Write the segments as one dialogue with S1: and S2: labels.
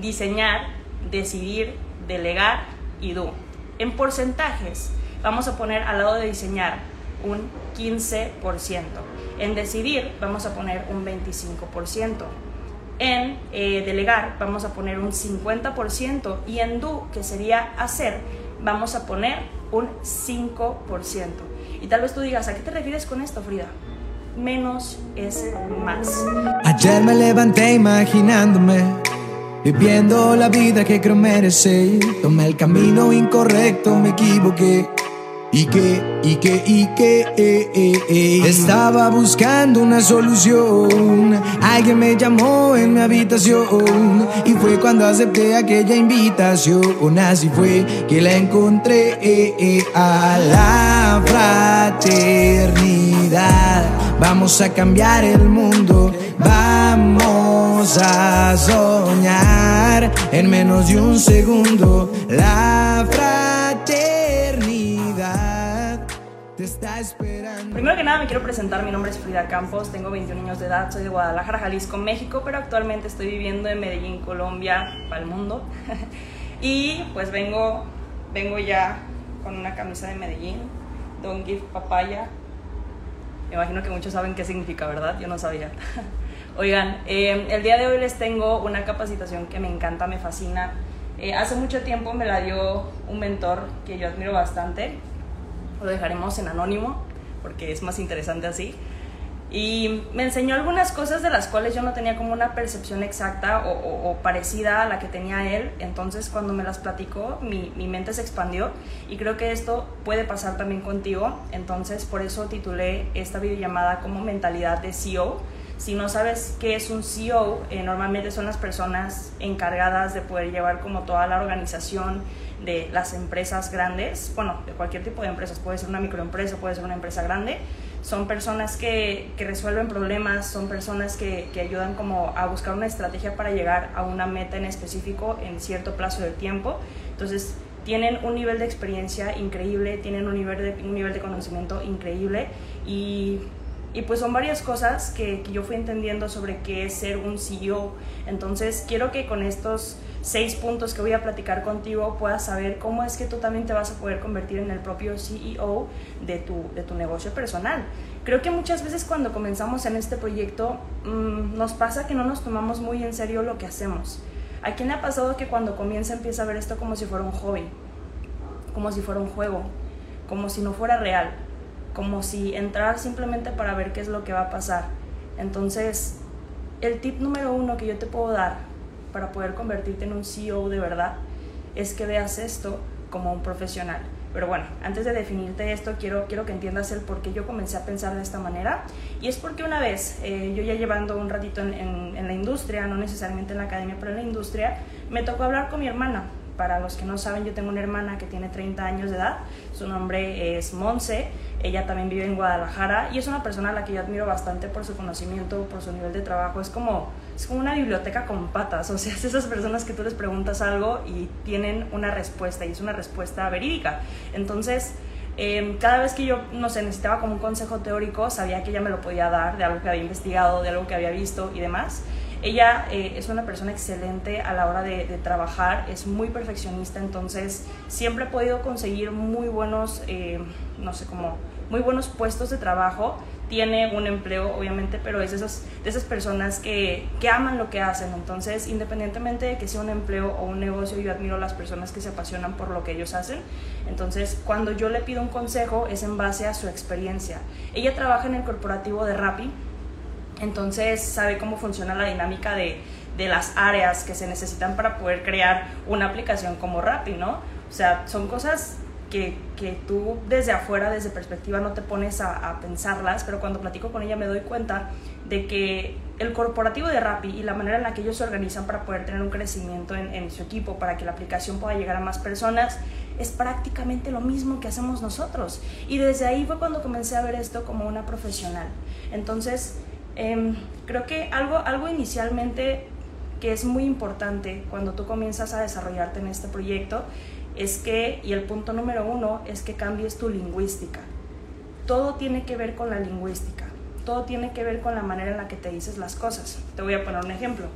S1: diseñar, decidir, delegar y do. En porcentajes, vamos a poner al lado de diseñar un 15%. En decidir, vamos a poner un 25%. En eh, delegar, vamos a poner un 50%. Y en do, que sería hacer, vamos a poner un 5%. Y tal vez tú digas, ¿a qué te refieres con esto, Frida? Menos es más.
S2: Ayer me levanté imaginándome Viviendo la vida que creo merecer. Tomé el camino incorrecto, me equivoqué. Y que, y que, y que, eh, eh, eh. estaba buscando una solución. Alguien me llamó en mi habitación y fue cuando acepté aquella invitación. Así fue que la encontré a la fraternidad. Vamos a cambiar el mundo. Vamos a soñar en menos de un segundo. La fraternidad te está esperando.
S1: Primero que nada me quiero presentar, mi nombre es Frida Campos, tengo 21 años de edad, soy de Guadalajara, Jalisco, México, pero actualmente estoy viviendo en Medellín, Colombia, para el mundo. y pues vengo, vengo ya con una camisa de Medellín, Don't Give Papaya. Me imagino que muchos saben qué significa, ¿verdad? Yo no sabía. Oigan, eh, el día de hoy les tengo una capacitación que me encanta, me fascina. Eh, hace mucho tiempo me la dio un mentor que yo admiro bastante. Lo dejaremos en anónimo porque es más interesante así. Y me enseñó algunas cosas de las cuales yo no tenía como una percepción exacta o, parecida a la que tenía él. Entonces cuando me las platicó, mi, mi, mente se expandió y creo que esto puede pasar también contigo. Entonces por eso titulé esta videollamada como mentalidad de CEO si no sabes qué es un CEO, eh, normalmente son las personas encargadas de poder llevar como toda la organización de las empresas grandes, bueno, de cualquier tipo de empresas, puede ser una microempresa, puede ser una empresa grande, son personas que, que resuelven problemas, son personas que, que, ayudan como a buscar una estrategia para llegar a una meta en específico en cierto plazo de tiempo. Entonces, tienen un nivel de experiencia increíble, tienen un nivel de, un nivel de conocimiento increíble y y pues son varias cosas que, yo fui entendiendo sobre qué es ser un CEO. Entonces quiero que con estos seis puntos que voy a platicar contigo puedas saber cómo es que tú también te vas a poder convertir en el propio CEO de tu, de tu negocio personal. Creo que muchas veces cuando comenzamos en este proyecto mmm, nos pasa que no nos tomamos muy en serio lo que hacemos. ¿A quién le ha pasado que cuando comienza empieza a ver esto como si fuera un hobby? Como si fuera un juego, como si no fuera real como si entrar simplemente para ver qué es lo que va a pasar. Entonces, el tip número uno que yo te puedo dar para poder convertirte en un CEO de verdad es que veas esto como un profesional. Pero bueno, antes de definirte esto, quiero, quiero que entiendas el por qué yo comencé a pensar de esta manera. Y es porque una vez, eh, yo ya llevando un ratito en, la industria, no necesariamente en la academia, pero en la industria, me tocó hablar con mi hermana. Para los que no saben, yo tengo una hermana que tiene 30 años de edad. Su nombre es Monse ella también vive en Guadalajara y es una persona a la que yo admiro bastante por su conocimiento, por su nivel de trabajo. Es como, es como una biblioteca con patas, o sea, es esas personas que tú les preguntas algo y tienen una respuesta y es una respuesta verídica. Entonces, eh, cada vez que yo, no sé, necesitaba como un consejo teórico, sabía que ella me lo podía dar de algo que había investigado, de algo que había visto y demás. Ella eh, es una persona excelente a la hora de, trabajar, es muy perfeccionista, entonces siempre he podido conseguir muy buenos, eh, no sé, como muy buenos puestos de trabajo. Tiene un empleo, obviamente, pero es de esas, de esas personas que, que aman lo que hacen. Entonces, independientemente de que sea un empleo o un negocio, yo admiro a las personas que se apasionan por lo que ellos hacen. Entonces, cuando yo le pido un consejo, es en base a su experiencia. Ella trabaja en el corporativo de Rappi, entonces sabe cómo funciona la dinámica de, de, las áreas que se necesitan para poder crear una aplicación como Rappi, ¿no? O sea, son cosas que, que tú desde afuera, desde perspectiva, no te pones a, a, pensarlas, pero cuando platico con ella me doy cuenta de que el corporativo de Rappi y la manera en la que ellos se organizan para poder tener un crecimiento en, en su equipo, para que la aplicación pueda llegar a más personas, es prácticamente lo mismo que hacemos nosotros. Y desde ahí fue cuando comencé a ver esto como una profesional. Entonces, eh, creo que algo, algo inicialmente que es muy importante cuando tú comienzas a desarrollarte en este proyecto es que, y el punto número uno, es que cambies tu lingüística. Todo tiene que ver con la lingüística, todo tiene que ver con la manera en la que te dices las cosas. Te voy a poner un ejemplo.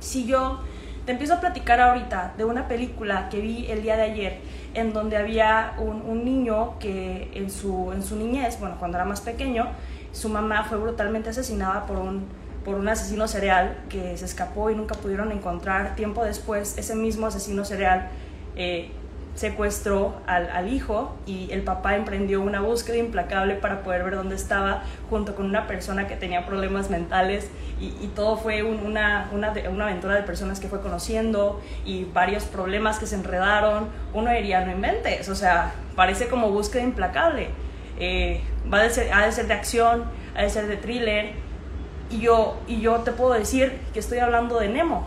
S1: Si yo Te empiezo a platicar ahorita de una película que vi el día de ayer, en donde había un, un niño que en su, en su niñez, bueno, cuando era más pequeño, su mamá fue brutalmente asesinada por un, por un asesino serial que se escapó y nunca pudieron encontrar. Tiempo después, ese mismo asesino serial eh, secuestró al, al, hijo y el papá emprendió una búsqueda implacable para poder ver dónde estaba junto con una persona que tenía problemas mentales y, y todo fue un, una, una, una, aventura de personas que fue conociendo y varios problemas que se enredaron. Uno diría, no inventes, o sea, parece como búsqueda implacable. Eh, va a ser, ha de ser de acción, ha de ser de thriller y yo, y yo te puedo decir que estoy hablando de Nemo.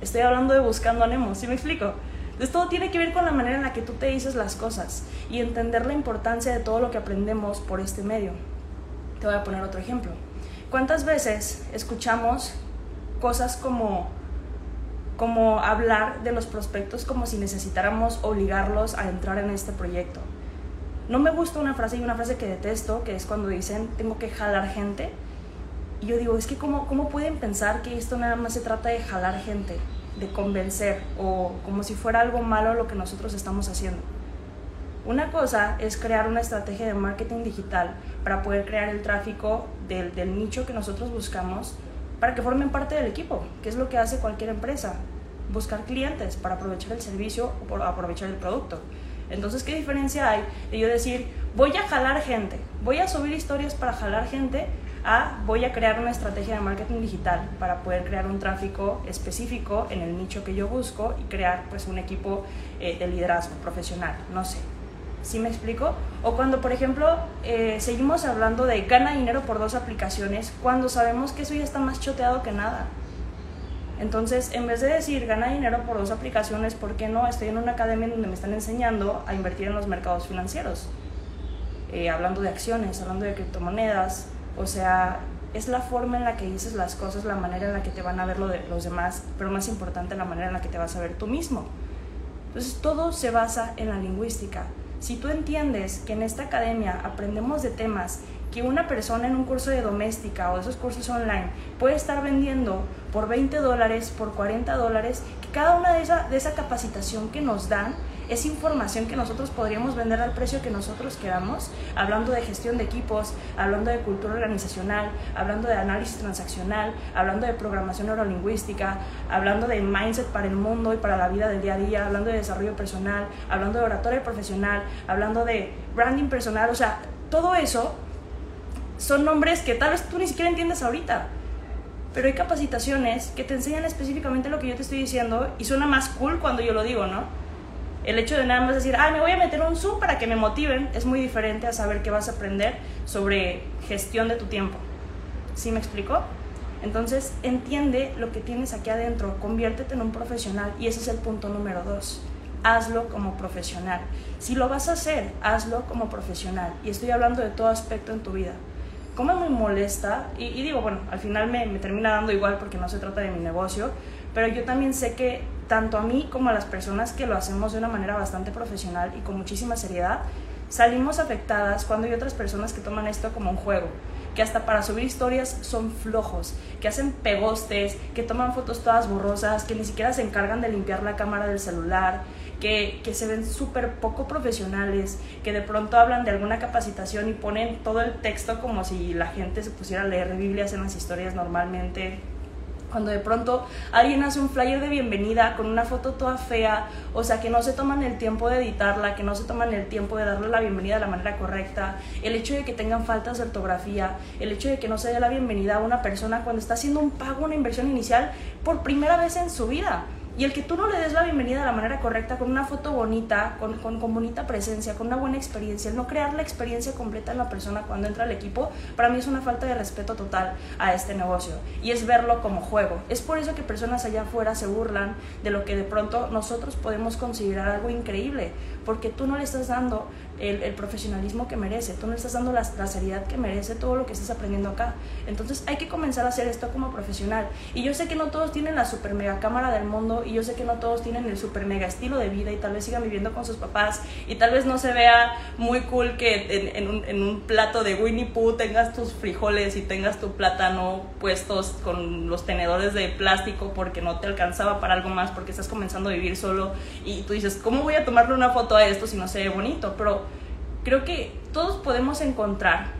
S1: Estoy hablando de Buscando a Nemo, ¿sí me explico? Entonces todo tiene que ver con la manera en la que tú te dices las cosas y entender la importancia de todo lo que aprendemos por este medio. Te voy a poner otro ejemplo. ¿Cuántas veces escuchamos cosas como, como hablar de los prospectos como si necesitáramos obligarlos a entrar en este proyecto? No me gusta una frase y una frase que detesto, que es cuando dicen tengo que jalar gente. Y yo digo, es que ¿cómo, cómo pueden pensar que esto nada más se trata de jalar gente? de convencer o como si fuera algo malo lo que nosotros estamos haciendo. Una cosa es crear una estrategia de marketing digital para poder crear el tráfico del, nicho que nosotros buscamos para que formen parte del equipo, que es lo que hace cualquier empresa, buscar clientes para aprovechar el servicio o aprovechar el producto. Entonces, ¿qué diferencia hay de yo decir, voy a jalar gente, voy a subir historias para jalar gente a voy a crear una estrategia de marketing digital para poder crear un tráfico específico en el nicho que yo busco y crear pues un equipo eh, de liderazgo profesional, no sé. ¿Sí me explico? O cuando, por ejemplo, eh, seguimos hablando de gana dinero por dos aplicaciones, cuando sabemos que eso ya está más choteado que nada. Entonces, en vez de decir gana dinero por dos aplicaciones, ¿por qué no? Estoy en una academia donde me están enseñando a invertir en los mercados financieros. Eh, hablando de acciones, hablando de criptomonedas, o sea, es la forma en la que dices las cosas, la manera en la que te van a ver los demás, pero más importante la manera en la que te vas a ver tú mismo. Entonces todo se basa en la lingüística. Si tú entiendes que en esta academia aprendemos de temas que una persona en un curso de doméstica o esos cursos online puede estar vendiendo por 20 dólares, por 40 dólares, que cada una de esa, de esa capacitación que nos dan es información que nosotros podríamos vender al precio que nosotros queramos, hablando de gestión de equipos, hablando de cultura organizacional, hablando de análisis transaccional, hablando de programación neurolingüística, hablando de mindset para el mundo y para la vida del día a día, hablando de desarrollo personal, hablando de oratoria profesional, hablando de branding personal, o sea, todo eso son nombres que tal vez tú ni siquiera entiendes ahorita. Pero hay capacitaciones que te enseñan específicamente lo que yo te estoy diciendo y suena más cool cuando yo lo digo, ¿no? El hecho de nada más decir, ah, me voy a meter un Zoom para que me motiven, es muy diferente a saber que vas a aprender sobre gestión de tu tiempo. ¿Sí me explico? Entonces, entiende lo que tienes aquí adentro, conviértete en un profesional y ese es el punto número dos. Hazlo como profesional. Si lo vas a hacer, hazlo como profesional. Y estoy hablando de todo aspecto en tu vida. ¿Cómo me molesta? Y, digo, bueno, al final me, me termina dando igual porque no se trata de mi negocio, pero yo también sé que tanto a mí como a las personas que lo hacemos de una manera bastante profesional y con muchísima seriedad, salimos afectadas cuando hay otras personas que toman esto como un juego, que hasta para subir historias son flojos, que hacen pegostes, que toman fotos todas borrosas, que ni siquiera se encargan de limpiar la cámara del celular, que, que se ven súper poco profesionales, que de pronto hablan de alguna capacitación y ponen todo el texto como si la gente se pusiera a leer Biblias en las historias normalmente cuando de pronto alguien hace un flyer de bienvenida con una foto toda fea, o sea, que no se toman el tiempo de editarla, que no se toman el tiempo de darle la bienvenida de la manera correcta, el hecho de que tengan faltas de ortografía, el hecho de que no se dé la bienvenida a una persona cuando está haciendo un pago, una inversión inicial por primera vez en su vida. Y el que tú no le des la bienvenida de la manera correcta, con una foto bonita, con, con, con, bonita presencia, con una buena experiencia, el no crear la experiencia completa en la persona cuando entra al equipo, para mí es una falta de respeto total a este negocio. Y es verlo como juego. Es por eso que personas allá afuera se burlan de lo que de pronto nosotros podemos considerar algo increíble, porque tú no le estás dando el, profesionalismo que merece, tú no estás dando la, la, seriedad que merece todo lo que estás aprendiendo acá. Entonces hay que comenzar a hacer esto como profesional. Y yo sé que no todos tienen la super mega cámara del mundo y yo sé que no todos tienen el super mega estilo de vida y tal vez sigan viviendo con sus papás y tal vez no se vea muy cool que en, un, en un plato de Winnie Pooh tengas tus frijoles y tengas tu plátano puestos con los tenedores de plástico porque no te alcanzaba para algo más porque estás comenzando a vivir solo y tú dices, ¿cómo voy a tomarle una foto a esto si no se ve bonito? Pero creo que todos podemos encontrar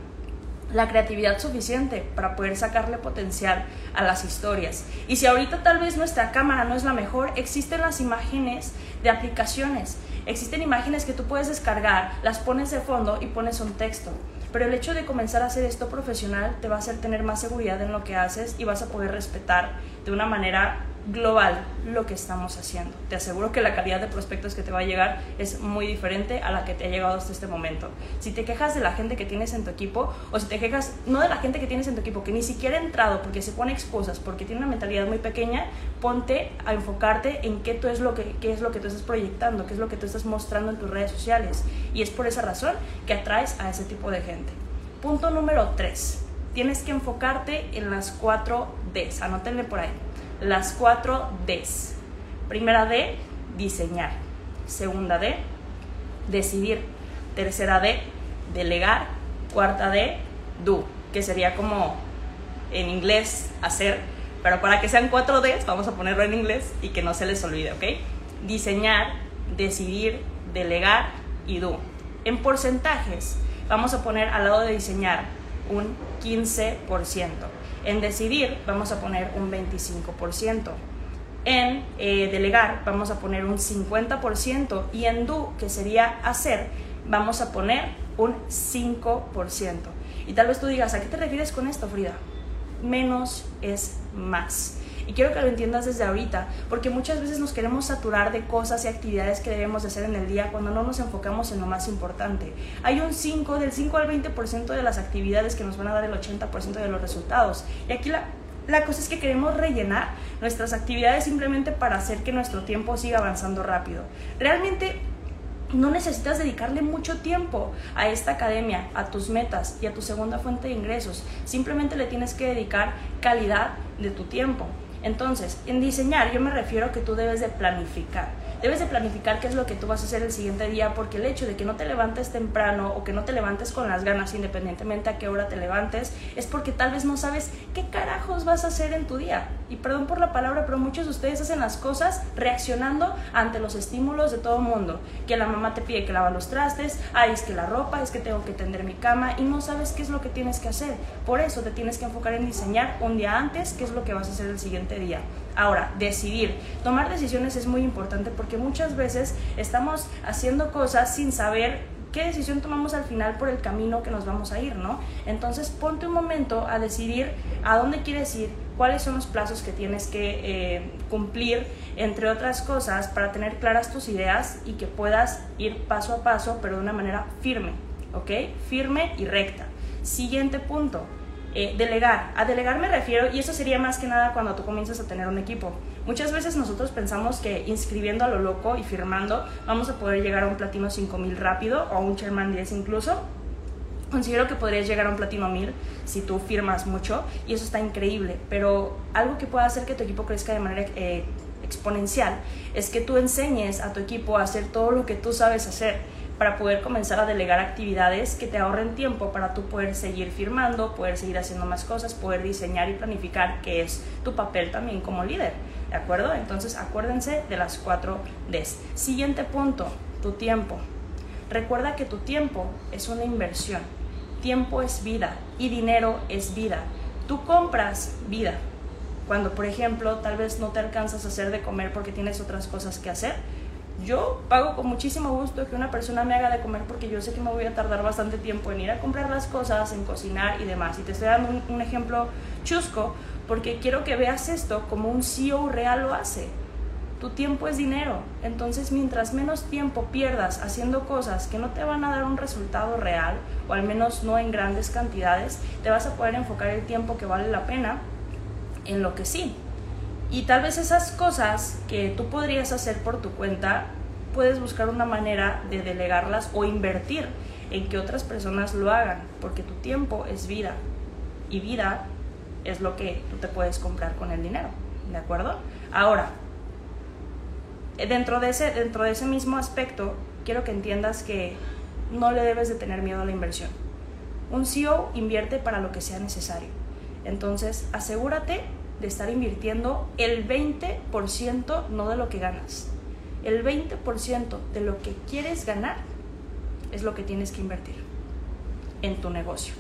S1: la creatividad suficiente para poder sacarle potencial a las historias. Y si ahorita tal vez nuestra cámara no es la mejor, existen las imágenes de aplicaciones. Existen imágenes que tú puedes descargar, las pones de fondo y pones un texto. Pero el hecho de comenzar a hacer esto profesional te va a hacer tener más seguridad en lo que haces y vas a poder respetar de una manera global lo que estamos haciendo. Te aseguro que la calidad de prospectos que te va a llegar es muy diferente a la que te ha llegado hasta este momento. Si te quejas de la gente que tienes en tu equipo, o si te quejas no de la gente que tienes en tu equipo, que ni siquiera ha entrado porque se pone excusas, porque tiene una mentalidad muy pequeña, ponte a enfocarte en qué, tú es, lo que, qué es lo que tú estás proyectando, qué es lo que tú estás mostrando en tus redes sociales. Y es por esa razón que atraes a ese tipo de gente. Punto número 3. Tienes que enfocarte en las 4 Ds. Anótenle por ahí las cuatro Ds. Primera D, diseñar. Segunda D, decidir. Tercera D, delegar. Cuarta D, do, que sería como en inglés hacer. Pero para que sean cuatro Ds, vamos a ponerlo en inglés y que no se les olvide, ¿ok? Diseñar, decidir, delegar y do. En porcentajes, vamos a poner al lado de diseñar un 15%. En decidir vamos a poner un 25%. En eh, delegar vamos a poner un 50% y en do, que sería hacer, vamos a poner un 5%. Y tal vez tú digas, ¿a qué te refieres con esto, Frida? Menos es más. Y quiero que lo entiendas desde ahorita, porque muchas veces nos queremos saturar de cosas y actividades que debemos de hacer en el día cuando no nos enfocamos en lo más importante. Hay un 5, del 5 al 20% de las actividades que nos van a dar el 80% de los resultados. Y aquí la, la cosa es que queremos rellenar nuestras actividades simplemente para hacer que nuestro tiempo siga avanzando rápido. Realmente no necesitas dedicarle mucho tiempo a esta academia, a tus metas y a tu segunda fuente de ingresos. Simplemente le tienes que dedicar calidad de tu tiempo. Entonces, en diseñar yo me refiero a que tú debes de planificar. Debes de planificar qué es lo que tú vas a hacer el siguiente día porque el hecho de que no te levantes temprano o que no te levantes con las ganas independientemente a qué hora te levantes es porque tal vez no sabes qué carajos vas a hacer en tu día. Y perdón por la palabra, pero muchos de ustedes hacen las cosas reaccionando ante los estímulos de todo el mundo. Que la mamá te pide que lava los trastes, ay, es que la ropa, es que tengo que tender mi cama y no sabes qué es lo que tienes que hacer. Por eso te tienes que enfocar en diseñar un día antes qué es lo que vas a hacer el siguiente día. Ahora, decidir. Tomar decisiones es muy importante porque muchas veces estamos haciendo cosas sin saber qué decisión tomamos al final por el camino que nos vamos a ir, ¿no? Entonces ponte un momento a decidir a dónde quieres ir, cuáles son los plazos que tienes que eh, cumplir, entre otras cosas, para tener claras tus ideas y que puedas ir paso a paso, pero de una manera firme, ¿ok? Firme y recta. Siguiente punto, eh, delegar. A delegar me refiero, y eso sería más que nada cuando tú comienzas a tener un equipo. Muchas veces nosotros pensamos que inscribiendo a lo loco y firmando vamos a poder llegar a un platino 5000 rápido o a un Chairman 10 incluso. Considero que podrías llegar a un platino 1000 si tú firmas mucho y eso está increíble, pero algo que pueda hacer que tu equipo crezca de manera eh, exponencial es que tú enseñes a tu equipo a hacer todo lo que tú sabes hacer para poder comenzar a delegar actividades que te ahorren tiempo para tú poder seguir firmando, poder seguir haciendo más cosas, poder diseñar y planificar, que es tu papel también como líder. ¿De acuerdo? Entonces acuérdense de las cuatro Ds. Siguiente punto, tu tiempo. Recuerda que tu tiempo es una inversión. Tiempo es vida y dinero es vida. Tú compras vida. Cuando, por ejemplo, tal vez no te alcanzas a hacer de comer porque tienes otras cosas que hacer, yo pago con muchísimo gusto que una persona me haga de comer porque yo sé que me voy a tardar bastante tiempo en ir a comprar las cosas, en cocinar y demás. Y te estoy dando un, ejemplo chusco porque quiero que veas esto como un CEO real lo hace. Tu tiempo es dinero, entonces mientras menos tiempo pierdas haciendo cosas que no te van a dar un resultado real, o al menos no en grandes cantidades, te vas a poder enfocar el tiempo que vale la pena en lo que sí, y tal vez esas cosas que tú podrías hacer por tu cuenta puedes buscar una manera de delegarlas o invertir en que otras personas lo hagan, porque tu tiempo es vida y vida es lo que tú te puedes comprar con el dinero, ¿de acuerdo? Ahora, dentro de ese, dentro de ese mismo aspecto, quiero que entiendas que no le debes de tener miedo a la inversión. Un CEO invierte para lo que sea necesario. Entonces, asegúrate de estar invirtiendo el 20% no de lo que ganas. El 20% de lo que quieres ganar es lo que tienes que invertir en tu negocio.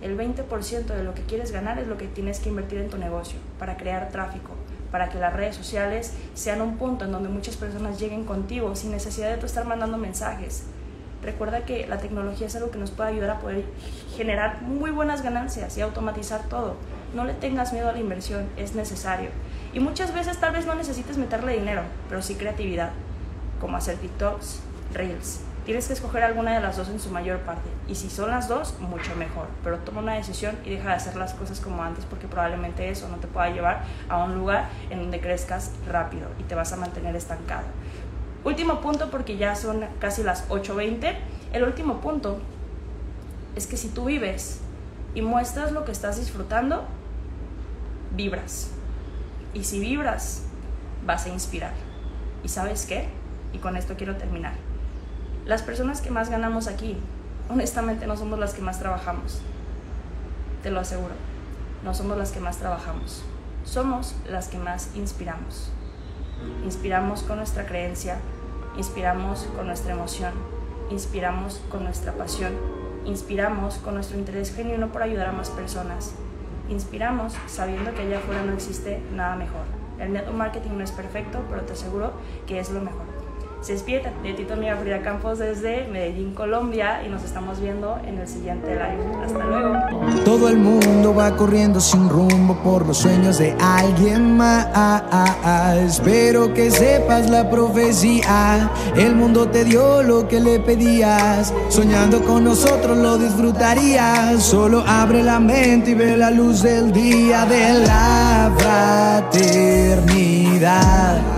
S1: El 20% de lo que quieres ganar es lo que tienes que invertir en tu negocio para crear tráfico, para que las redes sociales sean un punto en donde muchas personas lleguen contigo sin necesidad de estar mandando mensajes. Recuerda que la tecnología es algo que nos puede ayudar a poder generar muy buenas ganancias y automatizar todo. No le tengas miedo a la inversión, es necesario. Y muchas veces tal vez no necesites meterle dinero, pero sí creatividad, como hacer TikToks, Reels, Tienes que escoger alguna de las dos en su mayor parte. Y si son las dos, mucho mejor. Pero toma una decisión y deja de hacer las cosas como antes porque probablemente eso no te pueda llevar a un lugar en donde crezcas rápido y te vas a mantener estancado. Último punto porque ya son casi las 8.20. El último punto es que si tú vives y muestras lo que estás disfrutando, vibras. Y si vibras, vas a inspirar. ¿Y sabes qué? Y con esto quiero terminar las personas que más ganamos aquí, honestamente no somos las que más trabajamos. Te lo aseguro. No somos las que más trabajamos. Somos las que más inspiramos. Inspiramos con nuestra creencia, inspiramos con nuestra emoción, inspiramos con nuestra pasión, inspiramos con nuestro interés genuino por ayudar a más personas. Inspiramos sabiendo que allá afuera no existe nada mejor. El network marketing no es perfecto, pero te aseguro que es lo mejor. Se despierta de Tito Amiga Frida Campos desde Medellín, Colombia y nos estamos viendo en el siguiente live. Hasta luego.
S2: Todo el mundo va corriendo sin rumbo por los sueños de alguien más. Espero que sepas la profecía. El mundo te dio lo que le pedías. Soñando con nosotros lo disfrutarías. Solo abre la mente y ve la luz del día de la fraternidad.